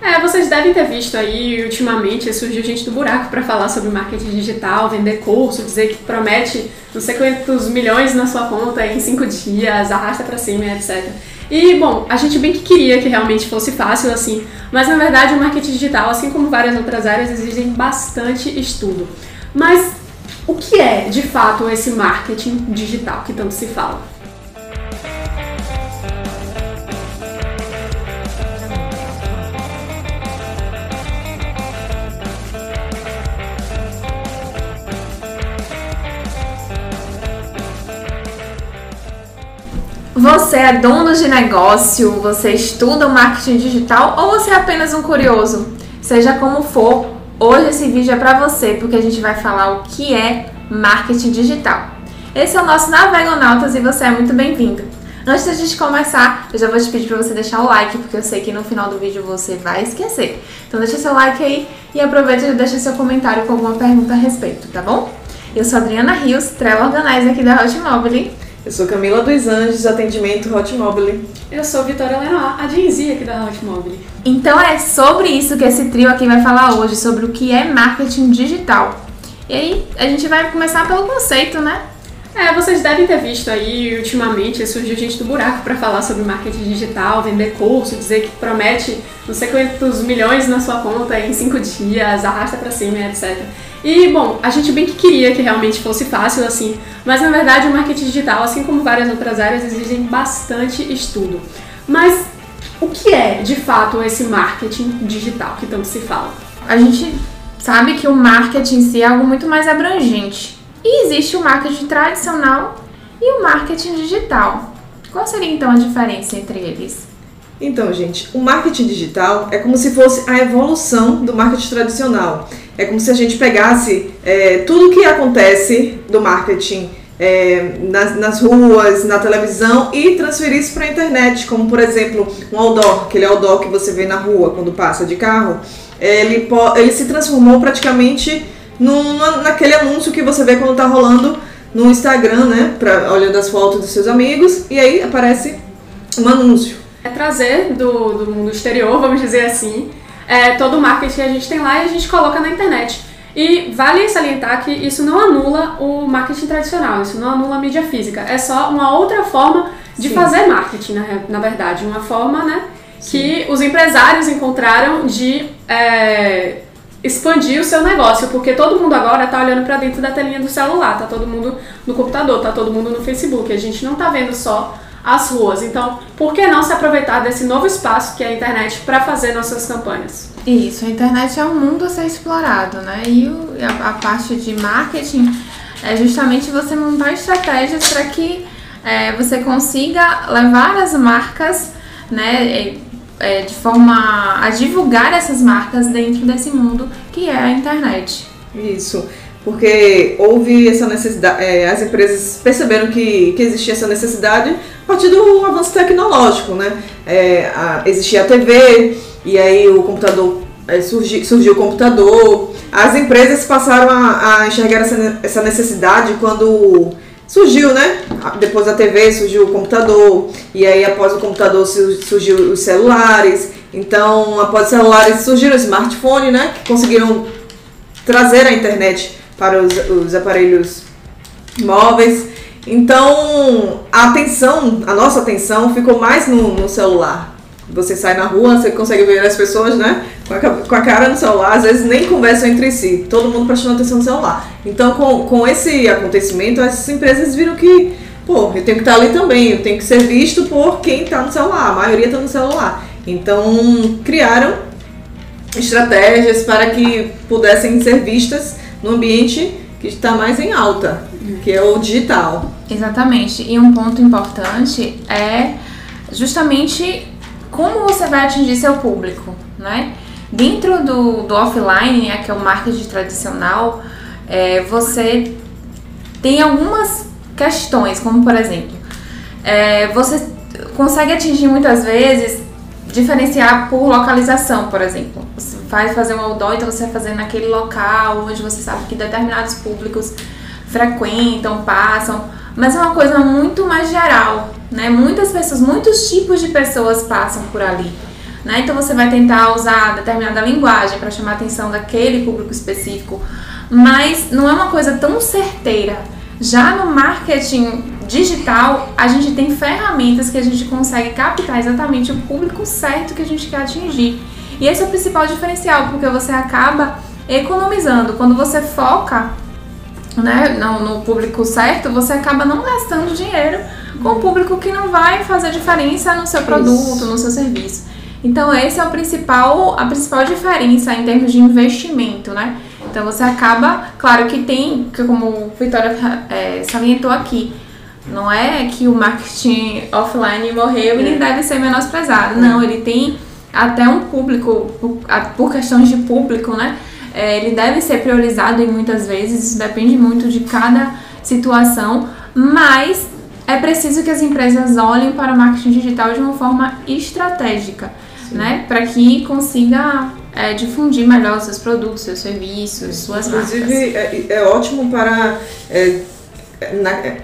É, vocês devem ter visto aí, ultimamente, surgiu gente do buraco para falar sobre marketing digital, vender curso, dizer que promete não sei quantos milhões na sua conta em cinco dias, arrasta para cima, etc. E, bom, a gente bem que queria que realmente fosse fácil assim, mas na verdade o marketing digital, assim como várias outras áreas, exigem bastante estudo. Mas o que é, de fato, esse marketing digital que tanto se fala? Você é dono de negócio, você estuda marketing digital ou você é apenas um curioso? Seja como for, hoje esse vídeo é para você porque a gente vai falar o que é marketing digital. Esse é o nosso Navegonautas e você é muito bem-vindo. Antes da gente começar, eu já vou te pedir para você deixar o like, porque eu sei que no final do vídeo você vai esquecer. Então deixa seu like aí e aproveita e deixa seu comentário com alguma pergunta a respeito, tá bom? Eu sou Adriana Rios, Travel Organizer aqui da Hotmobile eu sou Camila dos Anjos, atendimento Hotmobile. Eu sou Vitória Lenoir, a Genzi aqui da Hotmobile. Então é sobre isso que esse trio aqui vai falar hoje, sobre o que é marketing digital. E aí, a gente vai começar pelo conceito, né? É, vocês devem ter visto aí, ultimamente, surgiu gente do buraco para falar sobre marketing digital, vender curso, dizer que promete não sei quantos milhões na sua conta em cinco dias, arrasta para cima, etc. E, bom, a gente bem que queria que realmente fosse fácil assim, mas na verdade o marketing digital, assim como várias outras áreas, exigem bastante estudo. Mas o que é, de fato, esse marketing digital que tanto se fala? A gente sabe que o marketing em si é algo muito mais abrangente. E existe o marketing tradicional e o marketing digital. Qual seria então a diferença entre eles? Então, gente, o marketing digital é como se fosse a evolução do marketing tradicional. É como se a gente pegasse é, tudo que acontece do marketing é, nas, nas, ruas, na televisão e transferisse para a internet, como por exemplo um outdoor, aquele outdoor que você vê na rua quando passa de carro, ele, ele se transformou praticamente num, naquele anúncio que você vê quando está rolando no Instagram, né, pra, olhando as fotos dos seus amigos, e aí aparece um anúncio. É trazer do, do mundo exterior, vamos dizer assim, é, todo o marketing que a gente tem lá e a gente coloca na internet. E vale salientar que isso não anula o marketing tradicional, isso não anula a mídia física. É só uma outra forma de Sim. fazer marketing, na, na verdade. Uma forma né, que os empresários encontraram de é, expandir o seu negócio, porque todo mundo agora está olhando para dentro da telinha do celular, tá todo mundo no computador, tá todo mundo no Facebook. A gente não está vendo só as ruas. Então, por que não se aproveitar desse novo espaço que é a internet para fazer nossas campanhas? Isso, a internet é um mundo a ser explorado, né? E o, a, a, parte de marketing é justamente você montar estratégias para que é, você consiga levar as marcas, né? É, de forma a divulgar essas marcas dentro desse mundo que é a internet. Isso porque houve essa necessidade, é, as empresas perceberam que, que existia essa necessidade a partir do avanço tecnológico, né? É, a, existia a TV, e aí o computador, é, surgi, surgiu o computador, as empresas passaram a, a enxergar essa, essa necessidade quando surgiu, né? Depois da TV surgiu o computador, e aí após o computador surgiu os celulares, então após os celulares surgiram o smartphone, né? Que conseguiram trazer a internet para os, os aparelhos móveis. Então, a atenção, a nossa atenção ficou mais no, no, celular. Você sai na rua, você consegue ver as pessoas, né? Com a, com a, cara no celular, às vezes nem conversam entre si, todo mundo prestando atenção no celular. Então, com, com esse acontecimento, as empresas viram que, pô, eu tenho que estar ali também, eu tenho que ser visto por quem está no celular, a maioria está no celular. Então, criaram estratégias para que pudessem ser vistas no ambiente que está mais em alta, que é o digital. Exatamente. E um ponto importante é justamente como você vai atingir seu público, né? Dentro do, do offline, né, que é o marketing tradicional, é, você tem algumas questões, como por exemplo, é, você consegue atingir muitas vezes diferenciar por localização, por exemplo. Vai fazer um outdoor, então você vai fazer naquele local onde você sabe que determinados públicos frequentam, passam, mas é uma coisa muito mais geral, né? Muitas pessoas, muitos tipos de pessoas passam por ali. Né? Então você vai tentar usar determinada linguagem para chamar a atenção daquele público específico, mas não é uma coisa tão certeira. Já no marketing digital, a gente tem ferramentas que a gente consegue captar exatamente o público certo que a gente quer atingir. E esse é o principal diferencial, porque você acaba economizando. Quando você foca né, no, no público certo, você acaba não gastando dinheiro com o público que não vai fazer diferença no seu produto, Isso. no seu serviço. Então esse é o principal, a principal diferença em termos de investimento, né? Então você acaba, claro que tem, que como o Vitória é, salientou aqui, não é que o marketing offline morreu e é. deve ser menosprezado. Não, ele tem até um público, por, por questões de público, né? É, ele deve ser priorizado e muitas vezes, isso depende muito de cada situação, mas é preciso que as empresas olhem para o marketing digital de uma forma estratégica, Sim. né? Para que consiga é, difundir melhor os seus produtos, seus serviços, suas Inclusive, marcas. Inclusive, é, é, ótimo para. É, na, é,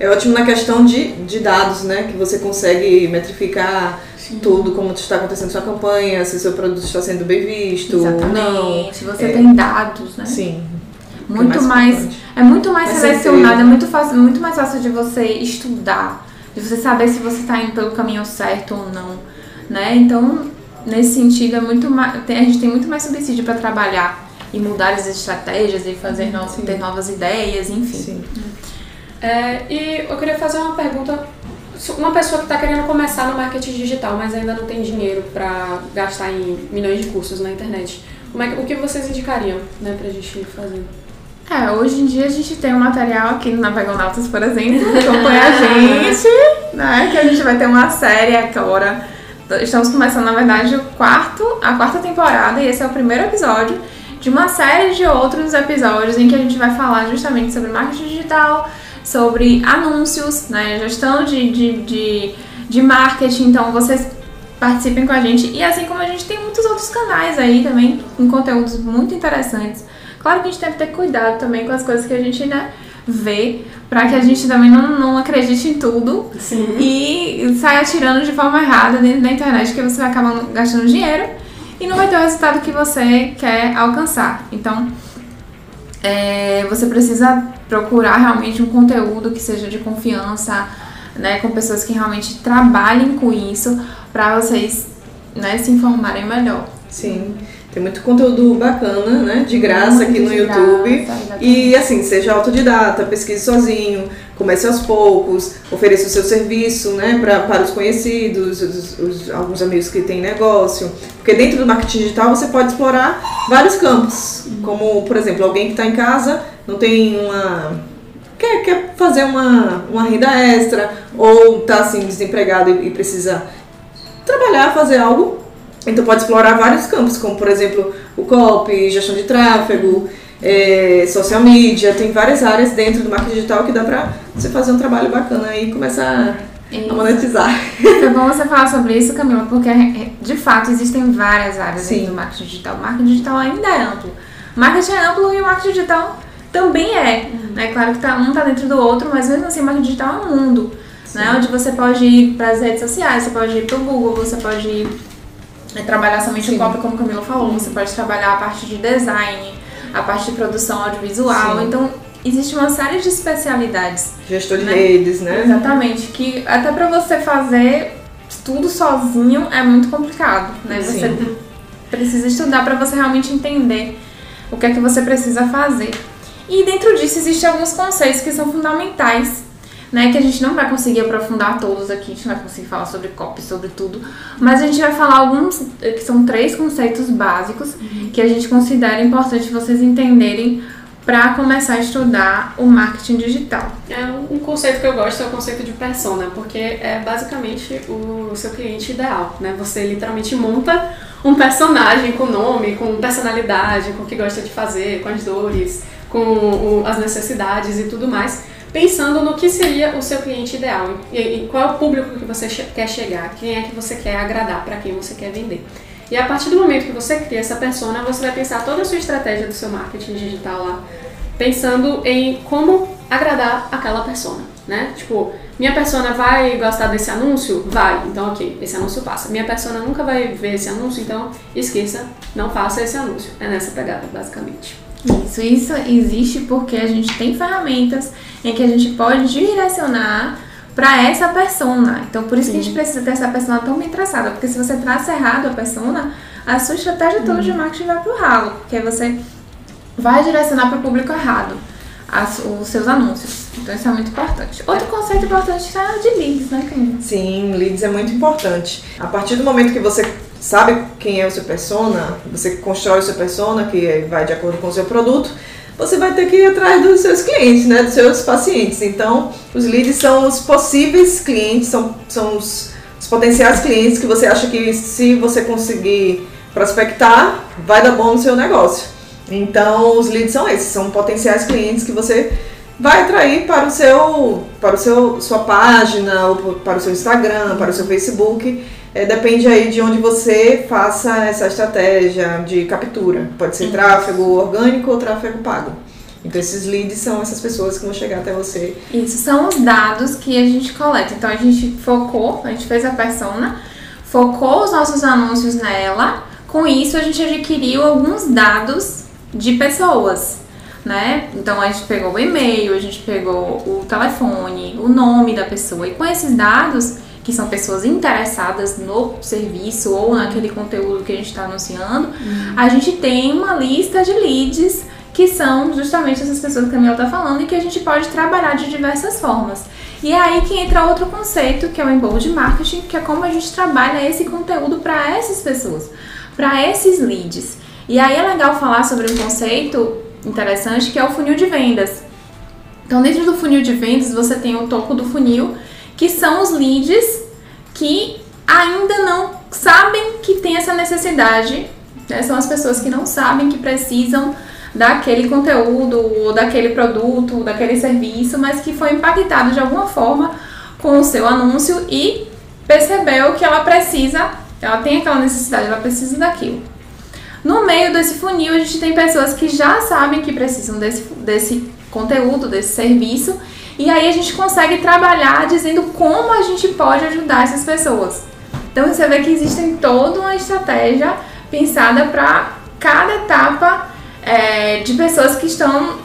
é ótimo na questão de, de dados, né? Que você consegue metrificar Sim. tudo, como está acontecendo sua campanha, se seu produto está sendo bem visto. Exatamente. Não. Se você é, tem dados, né? Sim. Muito é mais, mais é muito mais selecionado, é muito fácil, muito mais fácil de você estudar, de você saber se você está indo pelo caminho certo ou não, né? Então, nesse sentido, é muito mais, a gente tem muito mais subsídio para trabalhar e mudar as estratégias e fazer no, ter novas ideias, enfim. Sim. É, e eu queria fazer uma pergunta. Uma pessoa que está querendo começar no marketing digital, mas ainda não tem dinheiro para gastar em milhões de cursos na internet, como é que, o que vocês indicariam né, para a gente fazer? É, hoje em dia a gente tem um material aqui no Navegonautas, por exemplo, que acompanha a gente, né? Que a gente vai ter uma série agora. Estamos começando, na verdade, o quarto, a quarta temporada, e esse é o primeiro episódio de uma série de outros episódios em que a gente vai falar justamente sobre marketing digital, sobre anúncios, né? Gestão de, de, de, de marketing. Então vocês participem com a gente. E assim como a gente tem muitos outros canais aí também, com conteúdos muito interessantes Claro que a gente que ter cuidado também com as coisas que a gente né, vê, para que a gente também não, não acredite em tudo Sim. e saia atirando de forma errada dentro da internet, que você vai acabar gastando dinheiro e não vai ter o resultado que você quer alcançar. Então, é, você precisa procurar realmente um conteúdo que seja de confiança, né, com pessoas que realmente trabalhem com isso, para vocês né, se informarem melhor. Sim. Tem muito conteúdo bacana, né? De graça muito aqui no YouTube. Graça, e assim, seja autodidata, pesquise sozinho, comece aos poucos, ofereça o seu serviço, né? Pra, para os conhecidos, os, os, alguns amigos que têm negócio. Porque dentro do marketing digital você pode explorar vários campos. Como, por exemplo, alguém que está em casa, não tem uma. Quer, quer fazer uma, uma renda extra, ou está assim, desempregado e, e precisa trabalhar, fazer algo então pode explorar vários campos, como por exemplo o copy, gestão de tráfego, é, social media, tem várias áreas dentro do marketing digital que dá pra você fazer um trabalho bacana e começar isso. a monetizar. É bom você falar sobre isso, Camila, porque de fato existem várias áreas dentro do marketing digital. O marketing digital ainda é amplo. O marketing é amplo e o marketing digital também é. Uhum. Né? Claro que tá, um está dentro do outro, mas mesmo assim o marketing digital é um mundo. Né? Onde você pode ir para as redes sociais, você pode ir para o Google, você pode ir é trabalhar somente Sim. o copy, como a Camila falou. Você pode trabalhar a parte de design, a parte de produção audiovisual. Sim. Então, existe uma série de especialidades. Gestor de né? redes, né? Exatamente. Que até para você fazer tudo sozinho é muito complicado, né? Sim. Você precisa estudar para você realmente entender o que é que você precisa fazer. E dentro disso existem alguns conceitos que são fundamentais né? Que a gente não vai conseguir aprofundar todos aqui, a gente não vai conseguir falar sobre copy, sobre tudo, mas a gente vai falar alguns, eh, que são três conceitos básicos uhum. que a gente considera importante vocês entenderem para começar a estudar o marketing digital. É um conceito que eu gosto é o conceito de persona, porque é basicamente o seu cliente ideal, né? Você literalmente monta um personagem com nome, com personalidade, com o que gosta de fazer, com as dores, com as necessidades e tudo mais pensando no que seria o seu cliente ideal e, qual é o público que você quer chegar, quem é que você quer agradar, para quem você quer vender. E a partir do momento que você cria essa persona, você vai pensar toda a sua estratégia do seu marketing digital lá, pensando em como agradar aquela persona, né? Tipo, Minha persona vai gostar desse anúncio? Vai. Então, ok, esse anúncio passa. Minha persona nunca vai ver esse anúncio, então esqueça, não faça esse anúncio. É nessa pegada, basicamente. Isso, isso existe porque a gente tem ferramentas em que a gente pode direcionar para essa persona. Então, por isso Sim. que a gente precisa ter essa persona tão bem traçada, porque se você traça errado a persona, a sua estratégia toda de marketing vai pro ralo, porque você vai direcionar para o público errado as, os seus anúncios. Então isso é muito importante. Outro conceito importante é o de leads, né, Camila? Sim, leads é muito importante. A partir do momento que você sabe quem é o seu persona, você constrói o seu persona, que vai de acordo com o seu produto, você vai ter que ir atrás dos seus clientes, né, dos seus pacientes. Então, os leads são os possíveis clientes, são, são os, os potenciais clientes que você acha que se você conseguir prospectar, vai dar bom no seu negócio. Então, os leads são esses, são potenciais clientes que você vai atrair para o seu, para o seu, sua página, ou para o seu Instagram, para o seu Facebook. É, depende aí de onde você faça essa estratégia de captura. Pode ser tráfego orgânico ou tráfego pago. Então esses leads são essas pessoas que vão chegar até você. Isso são os dados que a gente coleta. Então a gente focou, a gente fez a persona, focou os nossos anúncios nela. Com isso a gente adquiriu alguns dados de pessoas, né? Então a gente pegou o e-mail, a gente pegou o telefone, o nome da pessoa e com esses dados que são pessoas interessadas no serviço ou naquele conteúdo que a gente está anunciando, uhum. a gente tem uma lista de leads que são justamente essas pessoas que a Camila está falando e que a gente pode trabalhar de diversas formas. E é aí que entra outro conceito, que é o embold marketing, que é como a gente trabalha esse conteúdo para essas pessoas, para esses leads. E aí é legal falar sobre um conceito interessante que é o funil de vendas. Então, dentro do funil de vendas, você tem o topo do funil, que são os leads que ainda não sabem que tem essa necessidade. Né? São as pessoas que não sabem que precisam daquele conteúdo, ou daquele produto, ou daquele serviço, mas que foi impactado de alguma forma com o seu anúncio e percebeu que ela precisa, ela tem aquela necessidade, ela precisa daquilo. No meio desse funil, a gente tem pessoas que já sabem que precisam desse, desse conteúdo, desse serviço, e aí a gente consegue trabalhar dizendo como a gente pode ajudar essas pessoas. Então você vê que existe toda uma estratégia pensada para cada etapa é, de pessoas que estão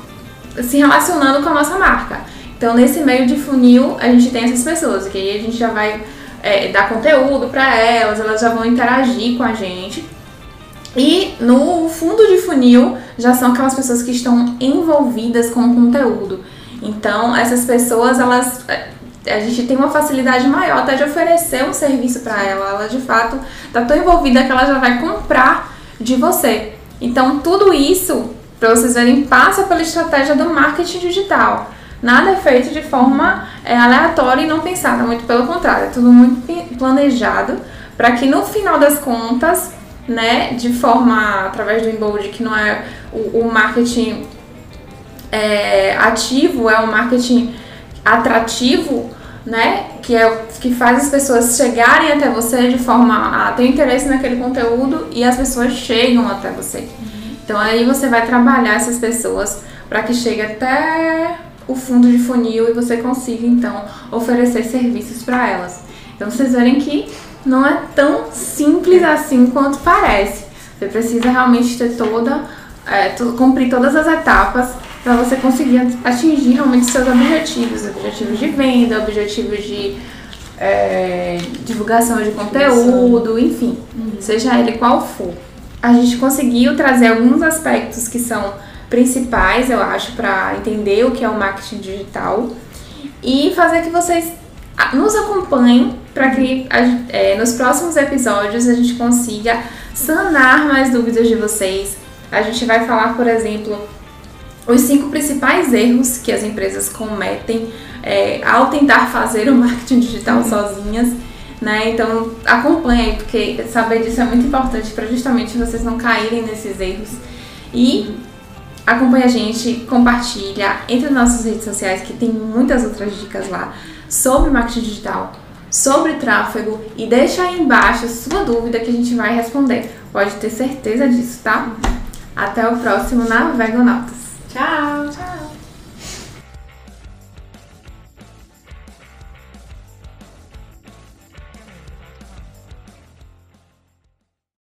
se relacionando com a nossa marca. Então nesse meio de funil a gente tem essas pessoas, que aí a gente já vai é, dar conteúdo para elas, elas já vão interagir com a gente. E no fundo de funil já são aquelas pessoas que estão envolvidas com o conteúdo. Então, essas pessoas, elas é, a gente tem uma facilidade maior até de oferecer um serviço para ela. Ela de fato está tão envolvida que ela já vai comprar de você. Então, tudo isso, para vocês verem, passa pela estratégia do marketing digital. Nada é feito de forma é, aleatória e não pensada, muito pelo contrário, é tudo muito planejado para que no final das contas né, de forma através do embold, que não é o, o marketing é, ativo, é o marketing atrativo, né, que é o que faz as pessoas chegarem até você de forma a ter interesse naquele conteúdo e as pessoas chegam até você. Então aí você vai trabalhar essas pessoas para que chegue até o fundo de funil e você consiga então oferecer serviços para elas. Então vocês verem que não é tão simples assim quanto parece. Você precisa realmente ter toda, é, cumprir todas as etapas para você conseguir atingir realmente seus objetivos, objetivos de venda, objetivos de é, divulgação de conteúdo, enfim, uhum. seja ele qual for. A gente conseguiu trazer alguns aspectos que são principais, eu acho, para entender o que é o marketing digital e fazer que vocês nos acompanhem para que é, nos próximos episódios a gente consiga sanar mais dúvidas de vocês. A gente vai falar, por exemplo, os cinco principais erros que as empresas cometem é, ao tentar fazer o marketing digital uhum. sozinhas. Né? Então acompanhe aí, porque saber disso é muito importante para justamente vocês não caírem nesses erros. E acompanhe a gente, compartilha, entre nas nossas redes sociais que tem muitas outras dicas lá sobre marketing digital sobre tráfego e deixa aí embaixo sua dúvida que a gente vai responder. Pode ter certeza disso, tá? Até o próximo Navegonautas. Ciao. Ciao.